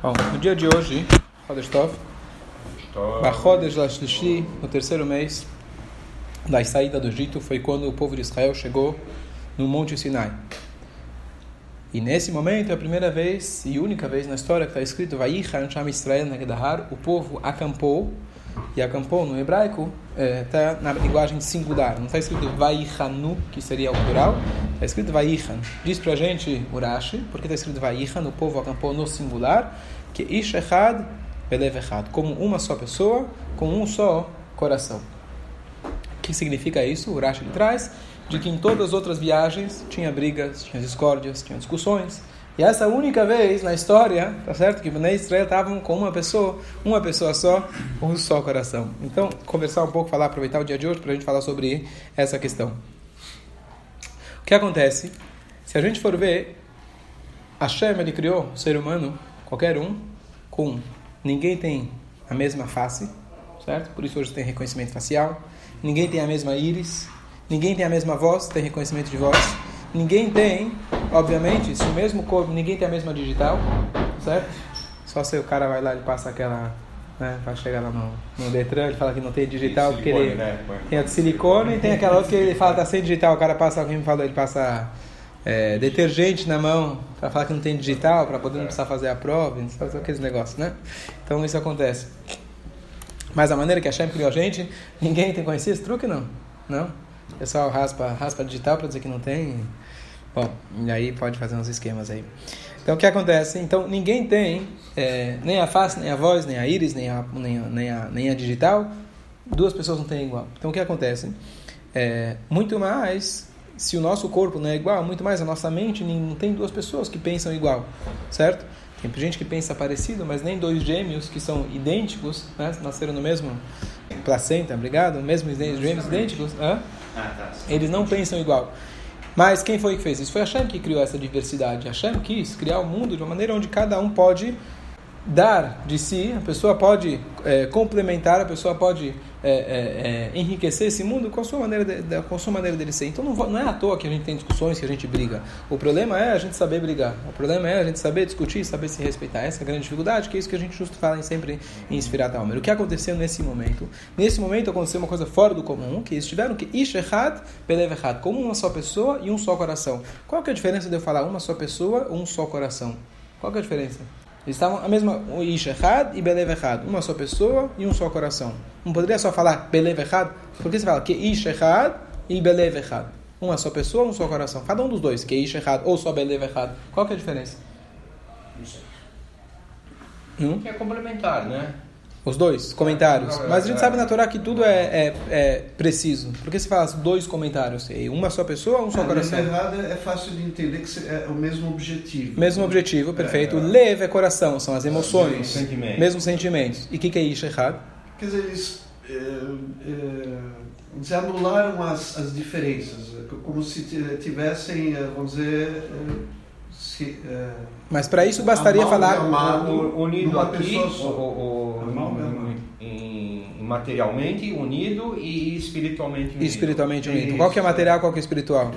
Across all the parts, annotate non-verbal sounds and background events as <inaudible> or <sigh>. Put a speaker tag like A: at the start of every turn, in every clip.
A: Bom, no dia de hoje, Chodesh Tov, Bachodesh Lashlishi, no terceiro mês da saída do Egito, foi quando o povo de Israel chegou no Monte Sinai. E nesse momento é a primeira vez e única vez na história que está escrito Vayichan Sham Israel Negdahar, o povo acampou, e acampou no hebraico está é, na linguagem singular, não está escrito Vayichanu, que seria o plural, está escrito Vayichan. Diz para a gente Urashi, porque está escrito Vayichan, o povo acampou no singular, que Ish Echad Echad, como uma só pessoa, com um só coração. O que significa isso? Urashi traz de que em todas as outras viagens tinha brigas, tinha discórdias, tinha discussões. E essa única vez na história, tá certo? Que Bnei Israel estavam com uma pessoa, uma pessoa só, um só coração. Então, conversar um pouco, falar, aproveitar o dia de hoje para a gente falar sobre essa questão. O que acontece? Se a gente for ver, Hashem, ele criou o ser humano, qualquer um, com ninguém tem a mesma face, certo? Por isso hoje tem reconhecimento facial. Ninguém tem a mesma íris, ninguém tem a mesma voz, tem reconhecimento de voz. Ninguém tem, obviamente, se o mesmo corpo, ninguém tem a mesma digital, certo? Só se o cara vai lá e passa aquela, né, vai chegar lá no, no Detran, ele fala que não tem digital, porque ele né? tem a de silicone e tem aquela outra que ele fala que tá sem digital, o cara passa, alguém me falou, ele passa é, detergente na mão para falar que não tem digital, para poder não precisar fazer a prova, não fazer aqueles negócios, né? Então isso acontece. Mas a maneira que a Shem criou a gente, ninguém tem conhecido esse truque, não? Não? O pessoal raspa, raspa digital para dizer que não tem. Bom, e aí pode fazer uns esquemas aí. Então o que acontece? Então ninguém tem é, nem a face, nem a voz, nem a íris, nem a, nem a, nem a, nem a digital. Duas pessoas não têm igual. Então o que acontece? É, muito mais, se o nosso corpo não é igual, muito mais a nossa mente não tem duas pessoas que pensam igual, certo? Tem gente que pensa parecido, mas nem dois gêmeos que são idênticos, né? nasceram no mesmo placenta, obrigado, mesmo gêmeos idênticos, ah, tá. eles não pensam igual. Mas quem foi que fez isso? Foi Hashem que criou essa diversidade. Hashem quis criar o um mundo de uma maneira onde cada um pode dar de si, a pessoa pode é, complementar, a pessoa pode é, é, é, enriquecer esse mundo com a sua maneira de, com a sua maneira dele ser. Então não, não, é à toa que a gente tem discussões, que a gente briga. O problema é a gente saber brigar. O problema é a gente saber discutir, saber se respeitar. Essa é a grande dificuldade, que é isso que a gente justo fala sempre em Inspirar Talmer. O que aconteceu nesse momento? Nesse momento aconteceu uma coisa fora do comum, que eles tiveram que Ish Echad, Belev Echad, como uma só pessoa e um só coração. Qual que é a diferença de eu falar uma só pessoa, um só coração? Qual que é a diferença? Eles estavam a mesma, o Ish Echad e Belev uma só pessoa e um só coração. Não poderia só falar Belev? Por que você fala que Ish Echad e Belev? Uma só pessoa, um só coração. Cada um dos dois, que é Ish Echad ou só Belev. Qual que é a diferença?
B: Hum? Que é complementar, né?
A: Os dois comentários. Mas a gente sabe na Torá que tudo é, é, é preciso. Por que você fala dois comentários? Uma só pessoa ou um só ah, coração?
C: Na é fácil de entender que é o mesmo objetivo.
A: Mesmo objetivo, perfeito. É, Lev é coração, são as emoções. Mesmos sentimentos. Mesmos sentimentos. E o que, que é Ish errado?
C: Quer dizer, eles, é, é, eles anularam as, as diferenças. Como se tivessem, vamos dizer
A: se, é, Mas para isso bastaria falar
B: amado, unido aqui, o, o, o, materialmente unido e espiritualmente unido.
A: Espiritualmente unido. Qual que é material, qual que é espiritual?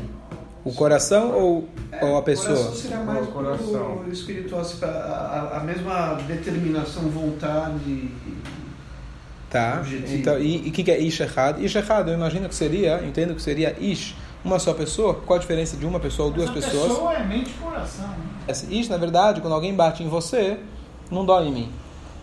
A: O coração ou, é, ou a pessoa? O
C: coração seria mais o coração. espiritual, a, a, mesma determinação, vontade.
A: Tá. Objetivo. Então, e o que, que é Ish errado? Ish errado, eu imagino que seria, entendo que seria Ish uma só pessoa? Qual a diferença de uma pessoa ou duas pessoas?
D: pessoa é mente e coração. Né?
A: Isso, na verdade, quando alguém bate em você, não dói em mim.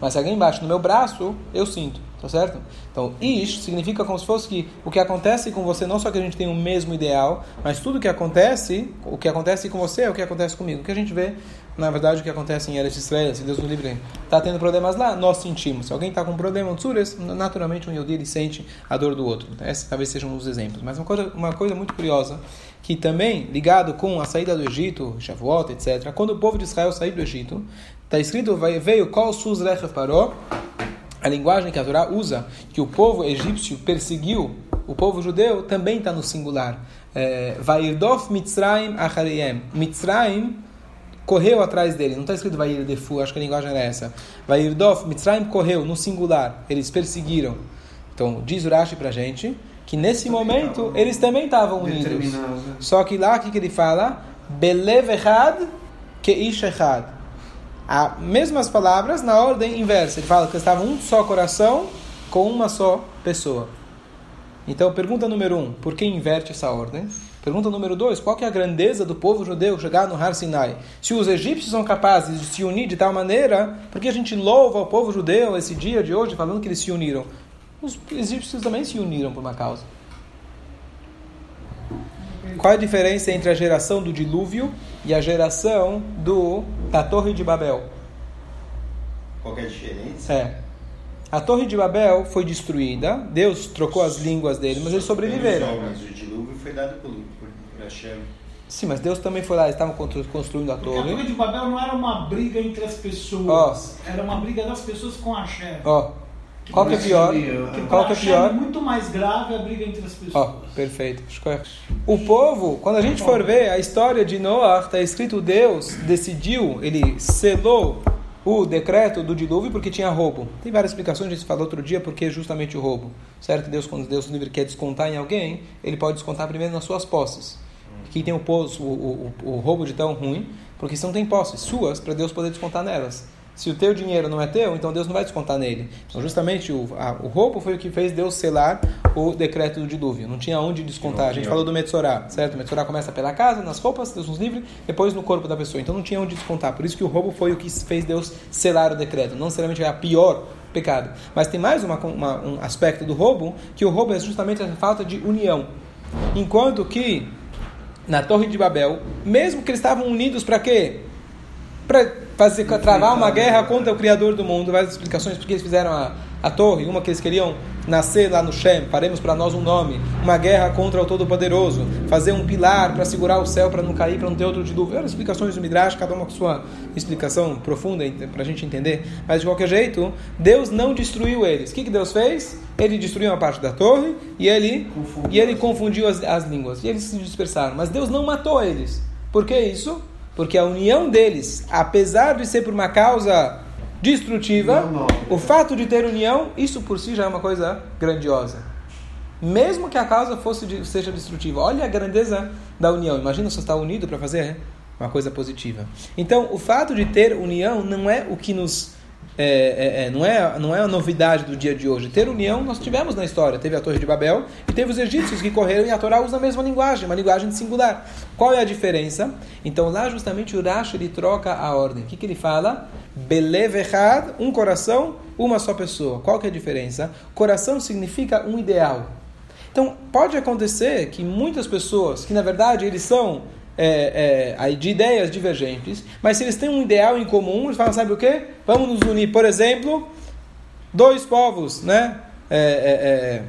A: Mas se alguém bate no meu braço, eu sinto. Tá certo? Então, ish significa como se fosse que o que acontece com você, não só que a gente tem o mesmo ideal, mas tudo que acontece, o que acontece com você é o que acontece comigo. O que a gente vê, na verdade, o que acontece em Eretz Israel, se Deus nos livre, está tendo problemas lá, nós sentimos. Se alguém está com um problema, tsuras, naturalmente um Yodi ele sente a dor do outro. Esses talvez sejam os exemplos. Mas uma coisa, uma coisa muito curiosa, que também, ligado com a saída do Egito, Shavuot, etc., quando o povo de Israel saiu do Egito, está escrito, veio qual sus parou a linguagem que a Torá usa, que o povo egípcio perseguiu o povo judeu, também está no singular. É, Vairdof Mitzrayim Achareyem. Mitzrayim correu atrás dele. Não está escrito Vairdefu, acho que a linguagem era essa. Vairdof Mitzrayim correu, no singular. Eles perseguiram. Então, diz Urashi para gente que nesse momento eles também estavam unidos. Só que lá, o que, que ele fala? Belev Echad Echad as mesmas palavras na ordem inversa. Ele fala que estava um só coração com uma só pessoa. Então, pergunta número um, por que inverte essa ordem? Pergunta número dois, qual que é a grandeza do povo judeu chegar no Har Sinai? Se os egípcios são capazes de se unir de tal maneira, por que a gente louva o povo judeu esse dia de hoje falando que eles se uniram? Os egípcios também se uniram por uma causa. Qual é a diferença entre a geração do dilúvio e a geração do, da Torre de Babel?
E: Qual é a diferença?
A: É. A Torre de Babel foi destruída, Deus trocou as línguas dele, mas eles sobreviveram.
E: Mas o dilúvio foi dado por Hashem.
A: Sim, mas Deus também foi lá, eles estavam construindo a
D: Porque
A: torre.
D: a Torre de Babel não era uma briga entre as pessoas, era uma briga das pessoas com Hashem.
A: Ó, qual que é pior?
D: Porque
A: Qual
D: para
A: que é pior?
D: é muito mais grave a briga entre as pessoas.
A: Ó, perfeito. O povo, quando a gente for ver a história de Noah, está escrito Deus decidiu, ele selou o decreto do dilúvio porque tinha roubo. Tem várias explicações, a gente falou outro dia porque justamente o roubo. Certo? Deus, quando Deus livre quer descontar em alguém, ele pode descontar primeiro nas suas posses. Aqui tem o, poço, o, o, o roubo de tão ruim, porque você não tem posses suas para Deus poder descontar nelas. Se o teu dinheiro não é teu, então Deus não vai descontar nele. Então, justamente, o, a, o roubo foi o que fez Deus selar o decreto do dilúvio. Não tinha onde descontar. A gente falou do Metsorá, certo? O Metsorá começa pela casa, nas roupas, Deus nos livre, depois no corpo da pessoa. Então, não tinha onde descontar. Por isso que o roubo foi o que fez Deus selar o decreto. Não necessariamente é a pior pecado. Mas tem mais uma, uma, um aspecto do roubo, que o roubo é justamente a falta de união. Enquanto que na Torre de Babel, mesmo que eles estavam unidos para quê? Para fazer travar uma guerra contra o Criador do mundo. Várias explicações porque eles fizeram a, a torre. Uma que eles queriam nascer lá no Shem, faremos para nós um nome. Uma guerra contra o Todo-Poderoso. Fazer um pilar para segurar o céu, para não cair, para não ter outro dilúvio. Várias explicações do Midrash, cada uma com sua explicação profunda para a gente entender. Mas de qualquer jeito, Deus não destruiu eles. O que, que Deus fez? Ele destruiu uma parte da torre e ele, e ele confundiu as, as línguas. E eles se dispersaram. Mas Deus não matou eles. Por que isso? Porque a união deles, apesar de ser por uma causa destrutiva,
C: Não, não.
A: o fato de ter união, isso por si já é uma coisa grandiosa. Mesmo que a causa fosse de- seja destrutiva. Olha a grandeza da união. Imagina você estar unido para fazer uma coisa positiva. Então, o fato de ter união não é o que nos é, é, é, não, é, não é a novidade do dia de hoje. Ter união nós tivemos na história. Teve a Torre de Babel e teve os egípcios que correram e a Torá usa a mesma linguagem, uma linguagem singular. Qual é a diferença? Então lá justamente o Rashi ele troca a ordem. O que, que ele fala? Belev echad, um coração, uma só pessoa. Qual que é a diferença? Coração significa um ideal. Então pode acontecer que muitas pessoas, que na verdade eles são é, é, de ideias divergentes, mas se eles têm um ideal em comum, eles falam, sabe o quê? Vamos nos unir. Por exemplo, dois povos, né? É, é, é,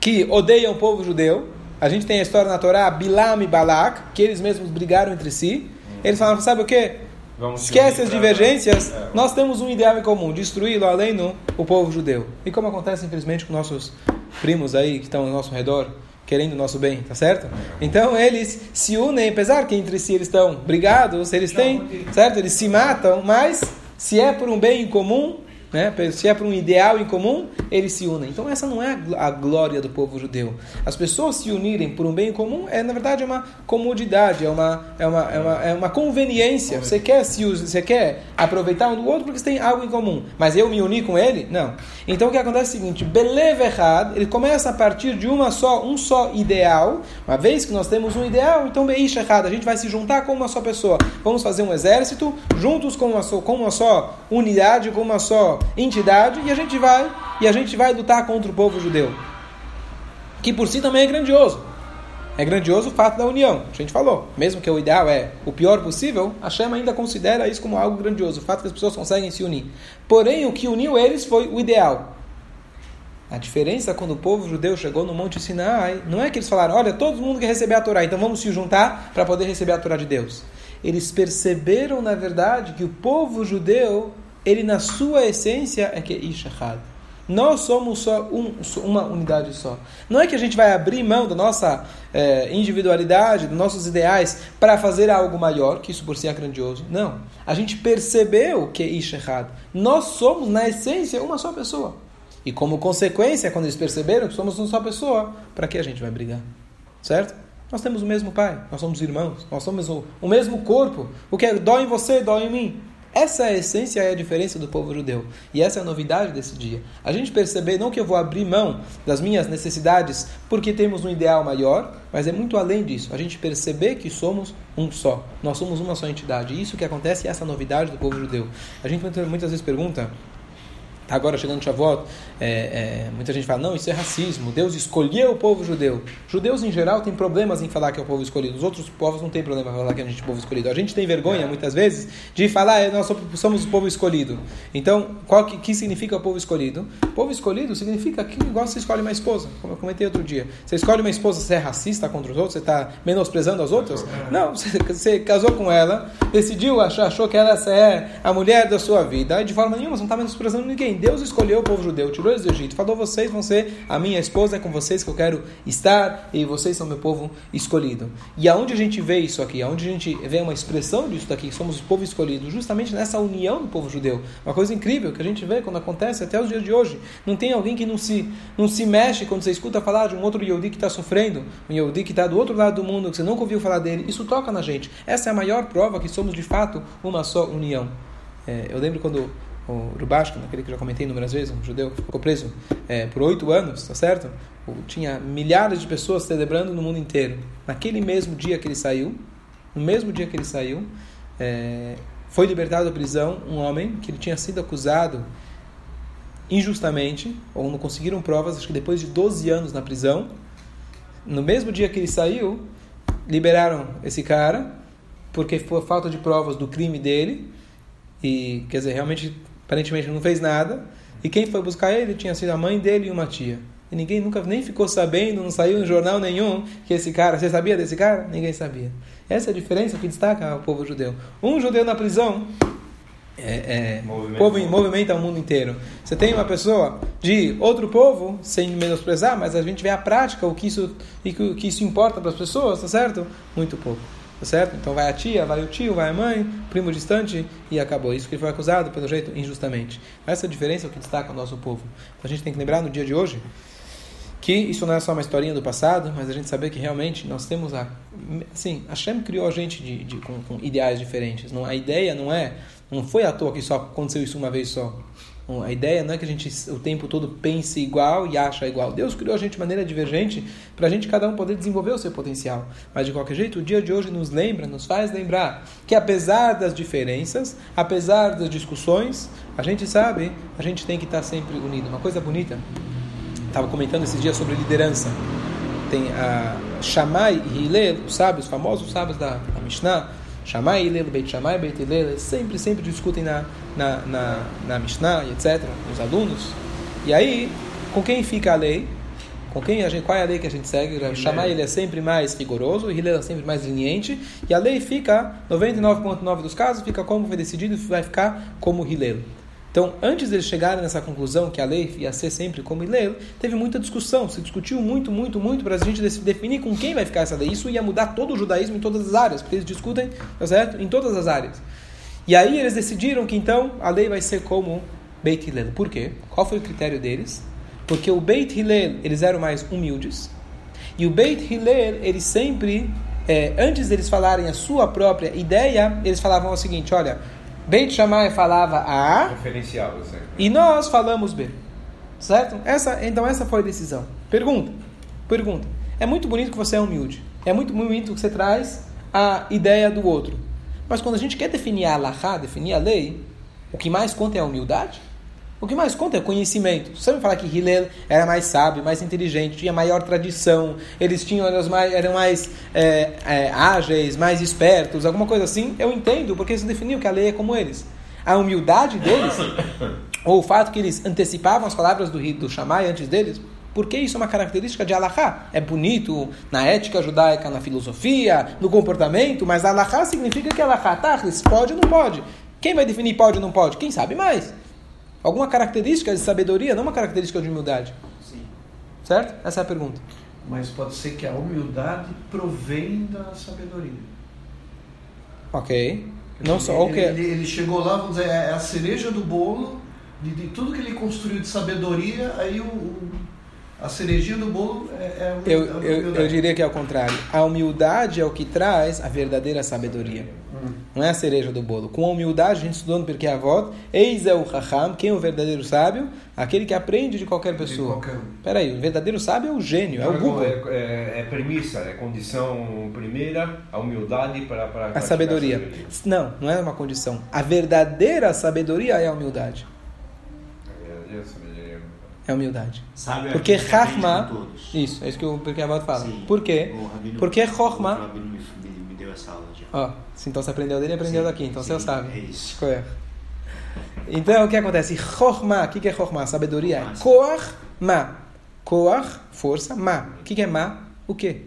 A: que odeiam o povo judeu. A gente tem a história na Torá, Bilam e Balak, que eles mesmos brigaram entre si. Eles falaram, sabe o quê?
B: Vamos
A: Esquece as divergências,
B: É.
A: nós temos um ideal em comum, destruí-lo além do o povo judeu. E como acontece, infelizmente, com nossos primos aí que estão ao nosso redor, querendo o nosso bem, tá certo? Então eles se unem, apesar que entre si eles estão brigados, eles têm, certo? Eles se matam, mas se é por um bem em comum, né? se é por um ideal em comum, eles se unem. Então essa não é a gl- a glória do povo judeu. As pessoas se unirem por um bem em comum é na verdade uma comodidade, é uma é uma, é uma, é uma conveniência. Você quer se você quer aproveitar um do outro porque você tem algo em comum. Mas eu me unir com ele? Não. Então o que acontece é o seguinte, Belev Echad, ele começa a partir de uma só um só ideal. Uma vez que nós temos um ideal, então Beish Echad, a gente vai se juntar com uma só pessoa. Vamos fazer um exército juntos com uma só, com uma só unidade, com uma só entidade e a gente vai e a gente vai lutar contra o povo judeu. Que por si também é grandioso. É grandioso o fato da união. A gente falou, mesmo que o ideal é o pior possível, a Shema ainda considera isso como algo grandioso, o fato que as pessoas conseguem se unir. Porém, o que uniu eles foi o ideal. A diferença quando o povo judeu chegou no Monte Sinai, não é que eles falaram, olha, todo mundo quer receber a Torá, então vamos se juntar para poder receber a Torá de Deus. Eles perceberam, na verdade, que o povo judeu, ele na sua essência é que é Ishachad. Nós somos só um, uma unidade só. Não é que a gente vai abrir mão da nossa eh, individualidade, dos nossos ideais, para fazer algo maior, que isso por si é grandioso. Não. A gente percebeu que é Ishachad. Nós somos, na essência, uma só pessoa. E como consequência, quando eles perceberam que somos uma só pessoa, para que a gente vai brigar? Certo? Nós temos o mesmo pai, nós somos irmãos, nós somos o, o mesmo corpo. O que é dói em você, dói em mim. Essa é a essência e a diferença do povo judeu. E essa é a novidade desse dia. A gente perceber não que eu vou abrir mão das minhas necessidades porque temos um ideal maior, mas é muito além disso. A gente perceber que somos um só. Nós somos uma só entidade. Isso que acontece, essa novidade do povo judeu. A gente muitas vezes pergunta Tá agora chegando Shavuot, é, é, muita gente fala, não, isso é racismo, Deus escolheu o povo judeu. Judeus, em geral, têm problemas em falar que é o povo escolhido. Os outros povos não têm problema em falar que a gente é o povo escolhido. A gente tem vergonha, muitas vezes, de falar, é, nós somos o povo escolhido. Então, qual que, que significa o povo escolhido? O povo escolhido significa que igual você escolhe uma esposa, como eu comentei outro dia. Você escolhe uma esposa, você é racista contra os outros, você está menosprezando as outras? Não, você, você, casou com ela, decidiu, achou, achou que ela é a mulher da sua vida, e de forma nenhuma, você não está menosprezando ninguém. Deus escolheu o povo judeu, tirou eles do Egito, falou: vocês vão ser a minha esposa, é com vocês que eu quero estar e vocês são meu povo escolhido. E aonde a gente vê isso aqui? Aonde a gente vê uma expressão disso daqui, somos o povo escolhido, justamente nessa união do povo judeu. Uma coisa incrível que a gente vê quando acontece até os dias de hoje. Não tem alguém que não se, não se mexe quando você escuta falar de um outro Yehudi que está sofrendo, um Yehudi que está do outro lado do mundo, que você nunca ouviu falar dele. Isso toca na gente. Essa é a maior prova que somos de fato uma só união. É, eu lembro quando o Rubashkin, aquele que já comentei inúmeras vezes, um judeu que ficou preso é, por oito anos, tá certo? Tinha milhares de pessoas celebrando no mundo inteiro. Naquele mesmo dia que ele saiu, no mesmo dia que ele saiu, é, foi libertado da prisão um homem que ele tinha sido acusado injustamente, ou não conseguiram provas, acho que depois de 12 anos na prisão, no mesmo dia que ele saiu, liberaram esse cara, porque foi falta de provas do crime dele, e quer dizer, realmente aparentemente não fez nada. E quem foi buscar ele tinha sido a mãe dele e uma tia. E ninguém nunca nem ficou sabendo, não saiu em jornal nenhum que esse cara. Você sabia desse cara? Ninguém sabia. Essa é a diferença que destaca o povo judeu. Um judeu na prisão é, é povo em movimento ao mundo inteiro. Você tem uma pessoa de outro povo, sem menosprezar, mas a gente vê a prática, o que isso, o que isso importa para as pessoas, tá certo? Muito pouco. Tá certo? Então vai a tia, vai o tio, vai a mãe, primo distante e acabou. Isso que ele foi acusado, pelo jeito, injustamente. Essa diferença é o que destaca o nosso povo. A gente tem que lembrar no dia de hoje que isso não é só uma historinha do passado, mas a gente saber que realmente nós temos a. Assim, Hashem criou a gente de, de com, com, ideais diferentes. Não, a ideia não é. Não foi à toa que só aconteceu isso uma vez só. A ideia não é que a gente o tempo todo pense igual e acha igual. Deus criou a gente de maneira divergente para a gente cada um poder desenvolver o seu potencial. Mas de qualquer jeito, o dia de hoje nos lembra, nos faz lembrar que apesar das diferenças, apesar das discussões, a gente sabe, a gente tem que estar sempre unido. Uma coisa bonita. Estava comentando esses dias sobre liderança. Tem a Shammai e Hillel, os sábios, os famosos sábios da, da Mishnah Shammai Hillel, Beit Shammai, Beit Hillel, sempre, sempre discutem na, na, na, na Mishnah etc., os alunos. E aí, com quem fica a lei? Com quem a gente, qual é a lei que a gente segue? Shammai ele é sempre mais rigoroso, Hillel é sempre mais leniente, e a lei fica, 99,9% dos casos, fica como foi decidido, vai ficar como Hillel. Então, antes deles chegarem nessa conclusão que a lei ia ser sempre como Hillel, teve muita discussão, se discutiu muito, muito, muito para a gente definir com quem vai ficar essa lei. Isso ia mudar todo o judaísmo em todas as áreas, porque eles discutem, tá certo? Em todas as áreas. E aí eles decidiram que então a lei vai ser como Beit Hillel. Por quê? Qual foi o critério deles? Porque o Beit Hillel, eles eram mais humildes. E o Beit Hillel, eles sempre, é, antes deles falarem a sua própria ideia, eles falavam o seguinte, olha, Beit Shammai falava A
B: Referencial,
A: e nós falamos B. Certo? Essa, então essa foi a decisão. Pergunta. Pergunta. É muito bonito que você é humilde. É muito bonito que você traz a ideia do outro. Mas quando a gente quer definir a definir a lei, o que mais conta é a humildade? O que mais conta é conhecimento. Você me falar que Hillel era mais sábio, mais inteligente, tinha maior tradição, eles tinham, eram mais, eram mais é, é, ágeis, mais espertos, alguma coisa assim, eu entendo, porque isso definiu que a lei é como eles. A humildade deles, <laughs> ou o fato que eles antecipavam as palavras do, do Shammai antes deles, porque isso é uma característica de Allahá. É bonito na ética judaica, na filosofia, no comportamento, mas Allahá significa que Allahá tá, pode ou não pode. Quem vai definir pode ou não pode? Quem sabe mais alguma característica de sabedoria, não uma característica de humildade. Sim. Certo? Essa é a pergunta.
C: Mas pode ser que a humildade provém da sabedoria.
A: Ok. Não só. Okay.
C: Ele, ele, chegou lá, vamos dizer, é a cereja do bolo de, de tudo que ele construiu de sabedoria, aí o, o a cerejinha do bolo é, é a
A: eu, eu, eu diria que é o contrário. A humildade é o que traz a verdadeira sabedoria. Não é a cereja do bolo. Com a humildade, a gente estudou no Pirkei Avot, eis é o Raham, quem é o verdadeiro sábio? Aquele que aprende de qualquer pessoa. De qualquer... Peraí, o verdadeiro sábio é o gênio, é o Google.
B: É, é, é premissa, é condição primeira, a humildade para... para
A: a sabedoria. sabedoria. Não, não é uma condição. A verdadeira sabedoria é a humildade. É a humildade.
E: Sabe
A: Porque Rahma... Isso, é isso que o Pirkei Avot fala. Sim. Por quê? Porque Rahma...
E: Me deu essa aula já.
A: Ó, então você aprendeu dele e aprendeu sim, daqui, então sim, você sabe.
E: É isso.
A: Então, o que acontece? Chokhmah, o que é Chokhmah? Sabedoria. É Koach, ma. Força, ma. O que é ma? O que?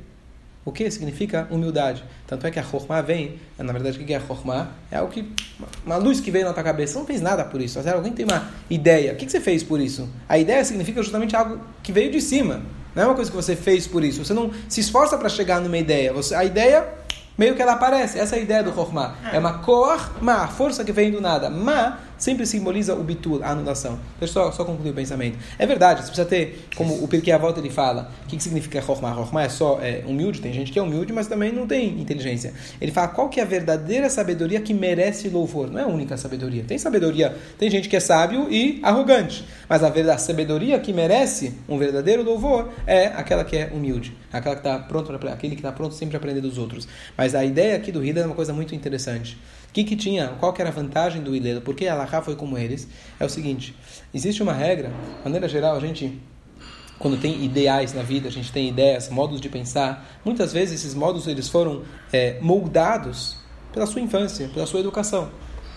A: O que significa humildade. Tanto é que a Chokhmah vem, na verdade, o que é a? É algo que, uma luz que veio na tua cabeça. Você não fez nada por isso. Alguém tem uma ideia. O que você fez por isso? A ideia significa justamente algo que veio de cima. Não é uma coisa que você fez por isso. Você não se esforça para chegar numa ideia. Você, a ideia meio que ela aparece. Essa é a ideia do Chokhmah. É uma koach ma, força que vem do nada. Ma sempre simboliza o bitul, a anulação. Deixa eu só, só concluir o pensamento. É verdade, você precisa ter, como o Pirkei Avot ele fala, o que, que significa Chokhmah? Chokhmah é só é, humilde, tem gente que é humilde, mas também não tem inteligência. Ele fala qual que é a verdadeira sabedoria que merece louvor. Não é a única sabedoria. Tem sabedoria, tem gente que é sábio e arrogante, mas a verdadeira sabedoria que merece um verdadeiro louvor é aquela que é humilde, aquela que está pronto para aquele que está pronto sempre a aprender dos outros. Mas a ideia aqui do Hida é uma coisa muito interessante. O que, que tinha? Qual que era a vantagem do Ilelo? Por que a Alaha foi como eles? É o seguinte: existe uma regra, de maneira geral, a gente quando tem ideais na vida, a gente tem ideias, modos de pensar, muitas vezes esses modos eles foram é, moldados pela sua infância, pela sua educação.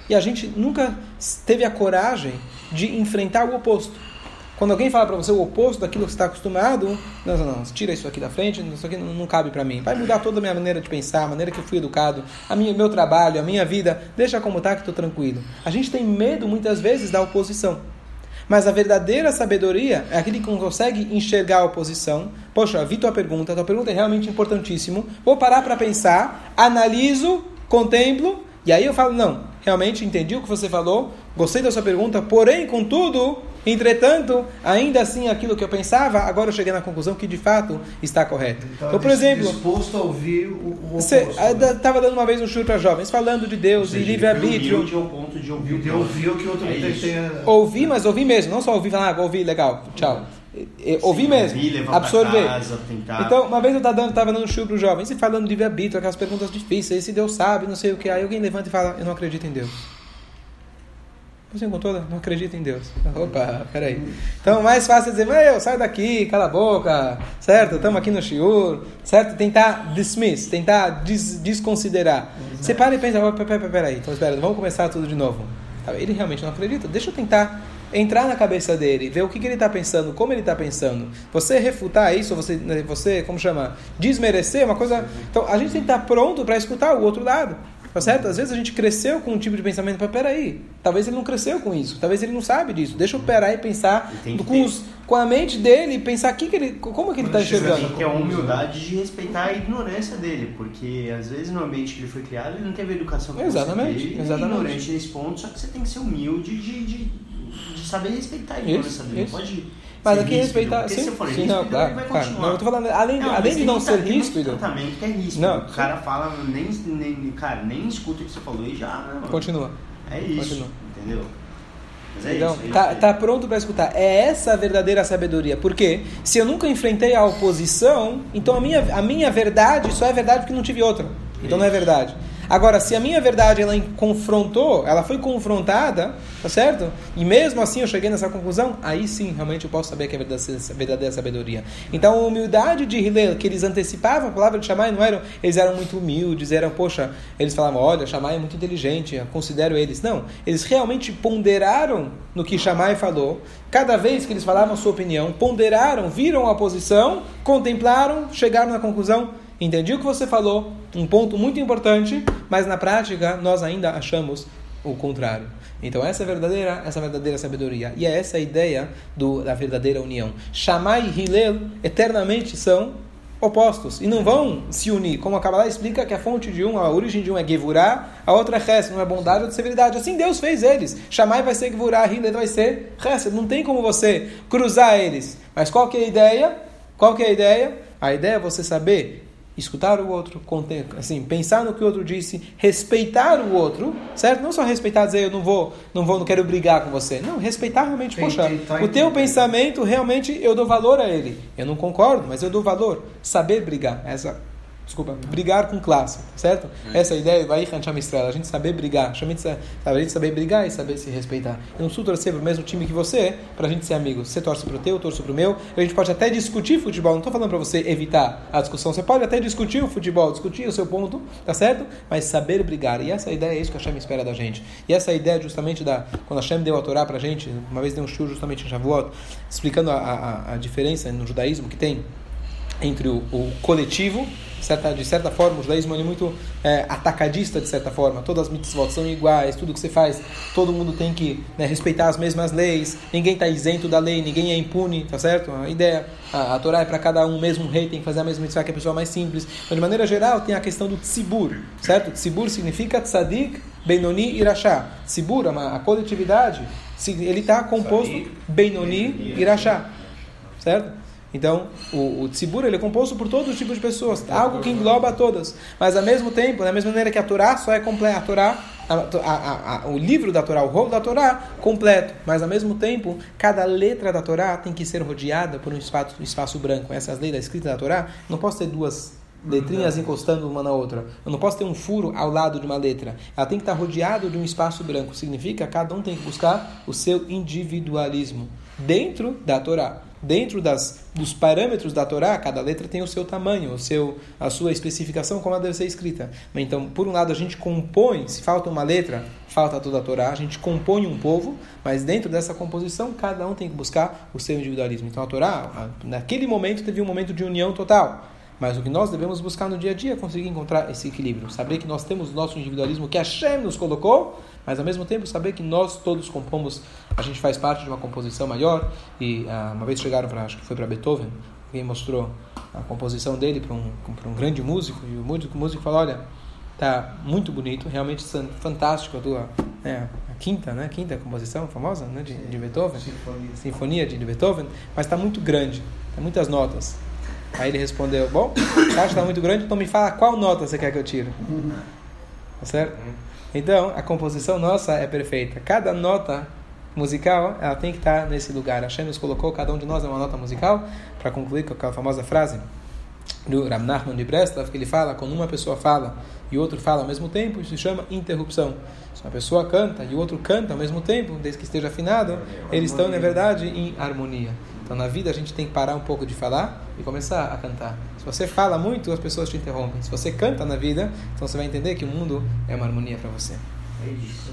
A: E a gente nunca teve a coragem de enfrentar o oposto. Quando alguém fala para você o oposto daquilo que você está acostumado, não, não, não, tira isso aqui da frente, isso aqui não, não cabe para mim. Vai mudar toda a minha maneira de pensar, a maneira que eu fui educado, a minha, meu trabalho, a minha vida, deixa como está que estou tranquilo. A gente tem medo muitas vezes da oposição. Mas a verdadeira sabedoria é aquele que consegue enxergar a oposição. Poxa, vi tua pergunta, tua pergunta é realmente importantíssimo. Vou parar para pensar, analiso, contemplo, e aí eu falo, não, realmente entendi o que você falou, gostei da sua pergunta, porém, contudo, Entretanto, ainda assim, aquilo que eu pensava, agora eu cheguei na conclusão que de fato está correto. Então,
C: então
A: por exemplo.
C: Disposto a ouvir o, o
A: Você estava né? dando uma vez um chute para jovens, falando de Deus seja, e livre-arbítrio.
E: De ponto de ouvir.
C: De ouvir o que outro é tem.
A: Ouvir, mas ouvir mesmo, não só ouvir, falar, ah, ouvir, legal, tchau. Sim, ouvir mesmo, ouvir, absorver. Casa, então, uma vez eu estava dando, dando um chute para os jovens e falando de livre-arbítrio, aquelas perguntas difíceis, se Deus sabe, não sei o que. Aí alguém levanta e fala, eu não acredito em Deus. Você toda, não acredita em Deus. Opa, peraí. Então, mais fácil é dizer, meu, sai daqui, cala a boca, certo? Estamos aqui no shiur, certo? Tentar dismiss, tentar des desconsiderar. Você para e pensa, peraí, peraí, então espera, vamos começar tudo de novo. Ele realmente não acredita. Deixa eu tentar entrar na cabeça dele, ver o que, que ele está pensando, como ele está pensando. Você refutar isso, você, você, como chama, desmerecer, uma coisa. Então, a gente tem que estar pronto para escutar o outro lado. Tá certo? Às vezes a gente cresceu com um tipo de pensamento, mas peraí, talvez ele não cresceu com isso, talvez ele não sabe disso. Deixa eu parar e pensar com, os, com a mente dele e pensar que que ele, como que ele está enxergando.
E: Tem que ter a humildade de respeitar a ignorância dele, porque às vezes no ambiente que ele foi criado ele não teve educação
A: que Exatamente,
E: ele
A: exatamente.
E: é ignorante nesse ponto, só que você tem que ser humilde de, de, de saber respeitar a ignorância dele. Isso. Pode
A: mas aqui respeitar. Sim, se for sim, ríspido, não, claro, vai continuar. Não, eu tô falando, além, não, além de não ser ríspido.
E: tratamento que é ríspido. Não, o cara fala, nem, nem, cara, nem escuta o que você falou e já. Não,
A: Continua.
E: É isso. Continua. Entendeu?
A: Mas é então, isso, é tá, isso. tá pronto para escutar. É essa a verdadeira sabedoria. Porque se eu nunca enfrentei a oposição, então a minha, a minha verdade só é verdade porque não tive outra. Então não é verdade. Agora, se a minha verdade ela confrontou, ela foi confrontada, tá certo? E mesmo assim eu cheguei nessa conclusão, aí sim, realmente eu posso saber que é verdadeira sabedoria. Então, a humildade de Hillel, que eles antecipavam a palavra de Shammai, não eram, eles eram muito humildes, eram, poxa, eles falavam, olha, Shammai é muito inteligente, considero eles. Não, eles realmente ponderaram no que Shammai falou, cada vez que eles falavam a sua opinião, ponderaram, viram a posição, contemplaram, chegaram na conclusão, entendi o que você falou, um ponto muito importante, mas na prática nós ainda achamos o contrário. Então essa é verdadeira, essa é verdadeira sabedoria. E é essa a ideia do, da verdadeira união. Shammai e Hillel eternamente são opostos e não vão se unir. Como a Kabbalah explica que a fonte de um, a origem de um é Gevurah, a outra é Hesed, não é bondade, outra é severidade. Assim Deus fez eles. Shammai vai ser Gevurah, Hillel vai ser Hesed. Não tem como você cruzar eles. Mas qual que é a ideia? Qual que é a ideia? A ideia é você saber escutar o outro, assim, pensar no que o outro disse, respeitar o outro, certo? Não só respeitar, dizer eu não vou, não vou, não quero brigar com você. Não, respeitar realmente, poxa, o teu pensamento realmente eu dou valor a ele. Eu não concordo, mas eu dou valor. Saber brigar, essa desculpa, brigar com classe, certo? É. Essa é a ideia vai chama estrela, a gente saber brigar, a gente saber brigar e saber se respeitar. Eu não sou torcer pro mesmo time que você, para a gente ser amigos. Você torce pro teu, eu torço pro meu. A gente pode até discutir futebol, não estou falando para você evitar a discussão. Você pode até discutir o futebol, discutir o seu ponto, tá certo? Mas saber brigar. E essa ideia é isso que a Hashem espera da gente. E essa ideia justamente da quando a Hashem deu a Torá pra gente, uma vez deu um show justamente em Shavuot, explicando a, a, a diferença no judaísmo que tem entre o, o coletivo certa, de certa forma, o judaísmo é muito é, atacadista, de certa forma. Todas as mitzvot são iguais, tudo que você faz, todo mundo tem que né, respeitar as mesmas leis, ninguém está isento da lei, ninguém é impune, tá certo? A ideia, a, a Torá é para cada um, mesmo rei tem que fazer a mesma mitzvah que a pessoa mais simples. Mas, de maneira geral, tem a questão do tzibur, certo? Tzibur significa tzadik, benoni, irachá. Tzibur, a, a coletividade, ele está composto benoni, irachá, certo? Então, o, o tzibur ele é composto por todos os tipos de pessoas, algo que engloba todas. Mas, ao mesmo tempo, da mesma maneira que a Torá só é completa, a Torá, a, a, a, o livro da Torá, o rolo da Torá, completo. Mas, ao mesmo tempo, cada letra da Torá tem que ser rodeada por um espaço, um espaço branco. Essas leis da escrita da Torá, não posso ter duas letrinhas encostando uma na outra. Eu não posso ter um furo ao lado de uma letra. Ela tem que estar rodeada de um espaço branco. Significa que cada um tem que buscar o seu individualismo dentro da Torá dentro das, dos parâmetros da Torá, cada letra tem o seu tamanho, o seu, a sua especificação, como ela deve ser escrita. Então, por um lado, a gente compõe, se falta uma letra, falta toda a Torá, a gente compõe um povo, mas dentro dessa composição, cada um tem que buscar o seu individualismo. Então, a Torá, naquele momento, teve um momento de união total. Mas o que nós devemos buscar no dia a dia é conseguir encontrar esse equilíbrio. Saber que nós temos o nosso individualismo que a Hashem nos colocou, mas ao mesmo tempo saber que nós todos compomos, a gente faz parte de uma composição maior. E ah, uma vez chegaram para, acho que foi para Beethoven, alguém mostrou a composição dele para um, um grande músico, e o músico, o músico falou: Olha, tá muito bonito, realmente fantástico a tua. Né, a quinta, né? Quinta composição famosa né, de, de Beethoven, Sinfonia, Sinfonia de Beethoven, mas está muito grande, tem muitas notas. Aí ele respondeu: Bom, você acha que está muito grande, então me fala qual nota você quer que eu tire. Tá certo? Então, a composição nossa é perfeita. Cada nota musical, ela tem que estar nesse lugar. A nos colocou, cada um de nós é uma nota musical, para concluir com aquela famosa frase do Ram Nachman de Breslov, que ele fala, quando uma pessoa fala e outro fala ao mesmo tempo, isso se chama interrupção. Se uma pessoa canta e o outro canta ao mesmo tempo, desde que esteja afinado, eles estão, na verdade, em harmonia. Então, na vida, a gente tem que parar um pouco de falar e começar a cantar. Se você fala muito, as pessoas te interrompem. Se você canta na vida, então você vai entender que o mundo é uma harmonia para você. É isso.